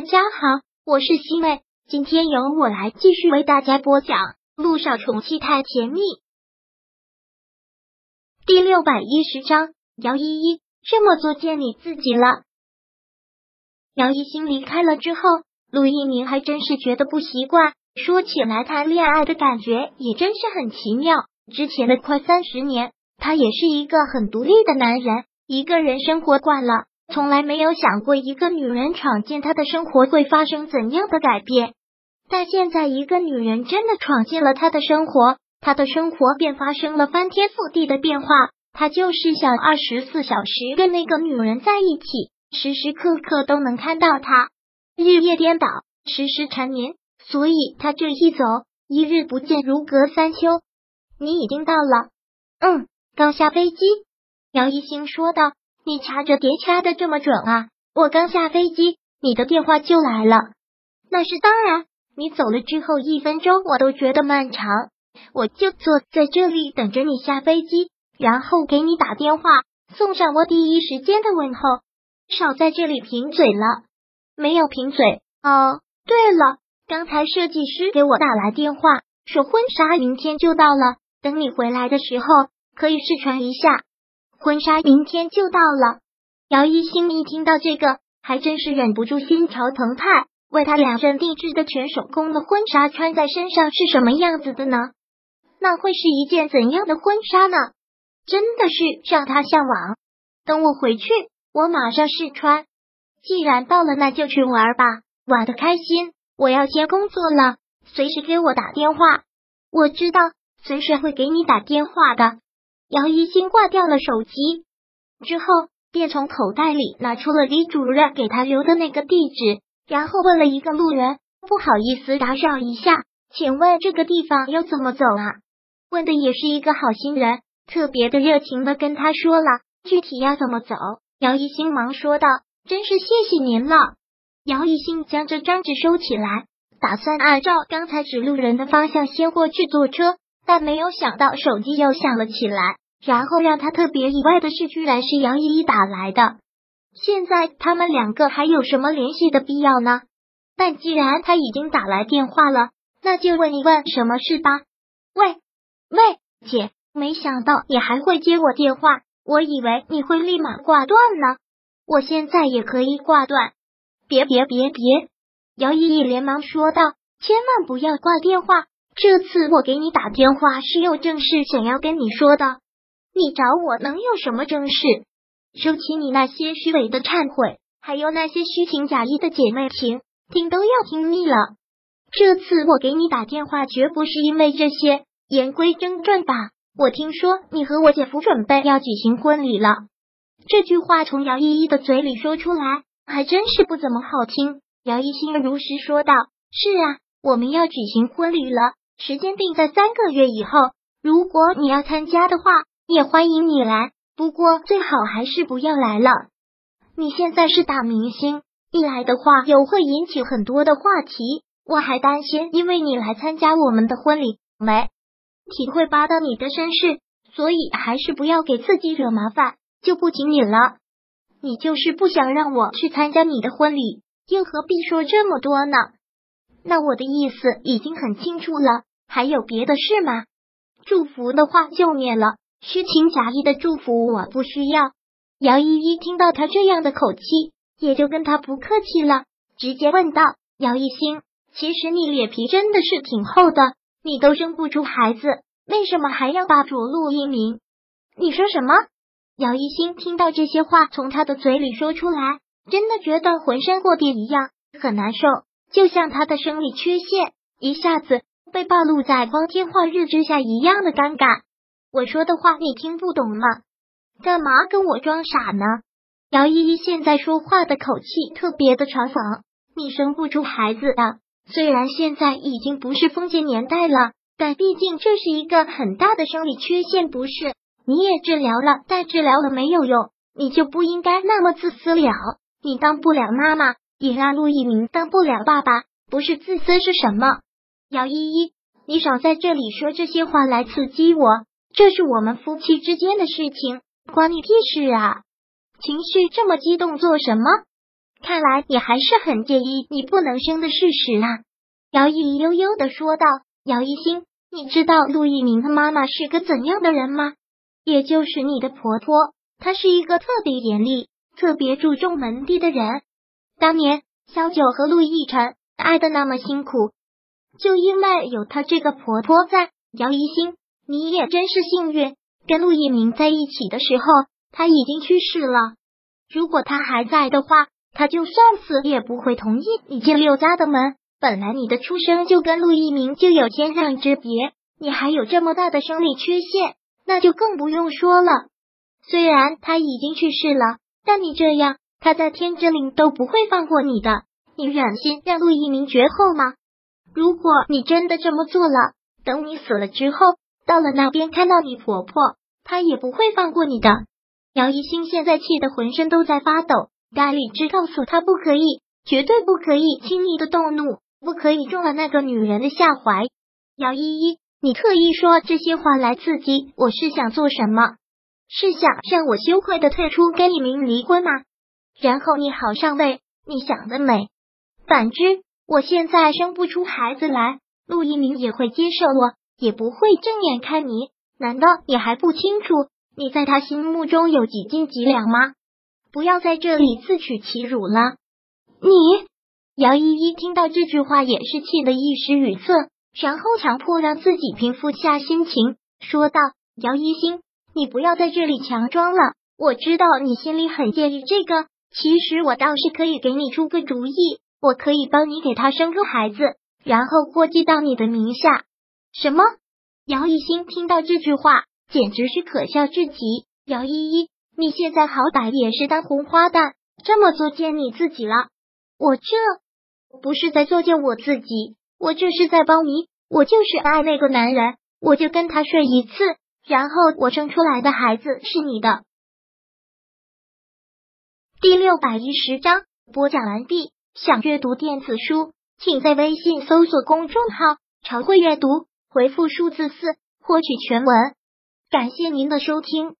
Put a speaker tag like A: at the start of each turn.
A: 大家好，我是西妹，今天由我来继续为大家播讲《路上宠妻太甜蜜》第六百一十章。姚依依这么做见你自己了。姚一新离开了之后，陆一鸣还真是觉得不习惯。说起来，谈恋爱的感觉也真是很奇妙。之前的快三十年，他也是一个很独立的男人，一个人生活惯了。从来没有想过一个女人闯进他的生活会发生怎样的改变，但现在一个女人真的闯进了他的生活，他的生活便发生了翻天覆地的变化。他就是想二十四小时跟那个女人在一起，时时刻刻都能看到她，日夜颠倒，时时缠绵。所以他这一走，一日不见如隔三秋。你已经到了，嗯，刚下飞机。姚一星说道。你掐着碟掐的这么准啊！我刚下飞机，你的电话就来了。那是当然，你走了之后一分钟我都觉得漫长，我就坐在这里等着你下飞机，然后给你打电话，送上我第一时间的问候。少在这里贫嘴了，没有贫嘴哦。对了，刚才设计师给我打来电话，说婚纱明天就到了，等你回来的时候可以试穿一下。婚纱明天就到了，姚一新一听到这个，还真是忍不住心潮澎湃。为他量身定制的全手工的婚纱，穿在身上是什么样子的呢？那会是一件怎样的婚纱呢？真的是让他向往。等我回去，我马上试穿。既然到了，那就去玩吧，玩的开心。我要先工作了，随时给我打电话。我知道，随时会给你打电话的。姚一新挂掉了手机之后，便从口袋里拿出了李主任给他留的那个地址，然后问了一个路人：“不好意思打扰一下，请问这个地方要怎么走啊？”问的也是一个好心人，特别的热情的跟他说了具体要怎么走。姚一新忙说道：“真是谢谢您了。”姚一新将这张纸收起来，打算按照刚才指路人的方向先过去坐车，但没有想到手机又响了起来。然后让他特别意外的是，居然是杨依依打来的。现在他们两个还有什么联系的必要呢？但既然他已经打来电话了，那就问一问什么事吧。喂喂，姐，没想到你还会接我电话，我以为你会立马挂断呢。我现在也可以挂断。别别别别！姚依依连忙说道：“千万不要挂电话，这次我给你打电话是有正事想要跟你说的。”你找我能有什么正事？收起你那些虚伪的忏悔，还有那些虚情假意的姐妹情，听都要听腻了。这次我给你打电话，绝不是因为这些。言归正传吧，我听说你和我姐夫准备要举行婚礼了。这句话从姚依依的嘴里说出来，还真是不怎么好听。姚一心如实说道：“是啊，我们要举行婚礼了，时间定在三个月以后。如果你要参加的话。”也欢迎你来，不过最好还是不要来了。你现在是大明星，一来的话又会引起很多的话题，我还担心因为你来参加我们的婚礼，没体会扒到你的身世，所以还是不要给自己惹麻烦，就不请你了。你就是不想让我去参加你的婚礼，又何必说这么多呢？那我的意思已经很清楚了，还有别的事吗？祝福的话就免了。虚情假意的祝福我不需要。姚依依听到他这样的口气，也就跟他不客气了，直接问道：“姚一星，其实你脸皮真的是挺厚的，你都生不出孩子，为什么还要霸主陆一鸣？”你说什么？姚一星听到这些话从他的嘴里说出来，真的觉得浑身过电一样，很难受，就像他的生理缺陷一下子被暴露在光天化日之下一样的尴尬。我说的话你听不懂吗？干嘛跟我装傻呢？姚依依现在说话的口气特别的嘲讽。你生不出孩子的，虽然现在已经不是封建年代了，但毕竟这是一个很大的生理缺陷，不是？你也治疗了，但治疗了没有用，你就不应该那么自私了。你当不了妈妈，也让陆一鸣当不了爸爸，不是自私是什么？姚依依，你少在这里说这些话来刺激我。这是我们夫妻之间的事情，关你屁事啊！情绪这么激动做什么？看来你还是很介意你不能生的事实啊。姚毅悠悠的说道：“姚一星，你知道陆一鸣的妈妈是个怎样的人吗？也就是你的婆婆，她是一个特别严厉、特别注重门第的人。当年萧九和陆亦辰爱的那么辛苦，就因为有她这个婆婆在。姚一星，你也真是幸运，跟陆一鸣在一起的时候，他已经去世了。如果他还在的话，他就算死也不会同意你进六家的门。本来你的出生就跟陆一鸣就有天壤之别，你还有这么大的生理缺陷，那就更不用说了。虽然他已经去世了，但你这样，他在天之灵都不会放过你的。你忍心让陆一鸣绝后吗？如果你真的这么做了，等你死了之后，到了那边看到你婆婆，她也不会放过你的。姚一星现在气得浑身都在发抖，大理智告诉他不可以，绝对不可以轻易的动怒，不可以中了那个女人的下怀。姚依依，你特意说这些话来刺激我，是想做什么？是想让我羞愧的退出，跟一鸣离婚吗？然后你好上位？你想得美。反之，我现在生不出孩子来。陆一鸣也会接受我，也不会正眼看你。难道你还不清楚你在他心目中有几斤几两吗？不要在这里自取其辱了。你姚依依听到这句话也是气得一时语塞，然后强迫让自己平复下心情，说道：“姚一星，你不要在这里强装了。我知道你心里很介意这个，其实我倒是可以给你出个主意，我可以帮你给他生个孩子。”然后过继到你的名下？什么？姚一星听到这句话，简直是可笑至极。姚依依，你现在好歹也是当红花旦，这么作践你自己了。我这不是在作践我自己，我这是在帮你。我就是爱那个男人，我就跟他睡一次，然后我生出来的孩子是你的。第六百一十章播讲完毕。想阅读电子书。请在微信搜索公众号“常会阅读”，回复数字四获取全文。感谢您的收听。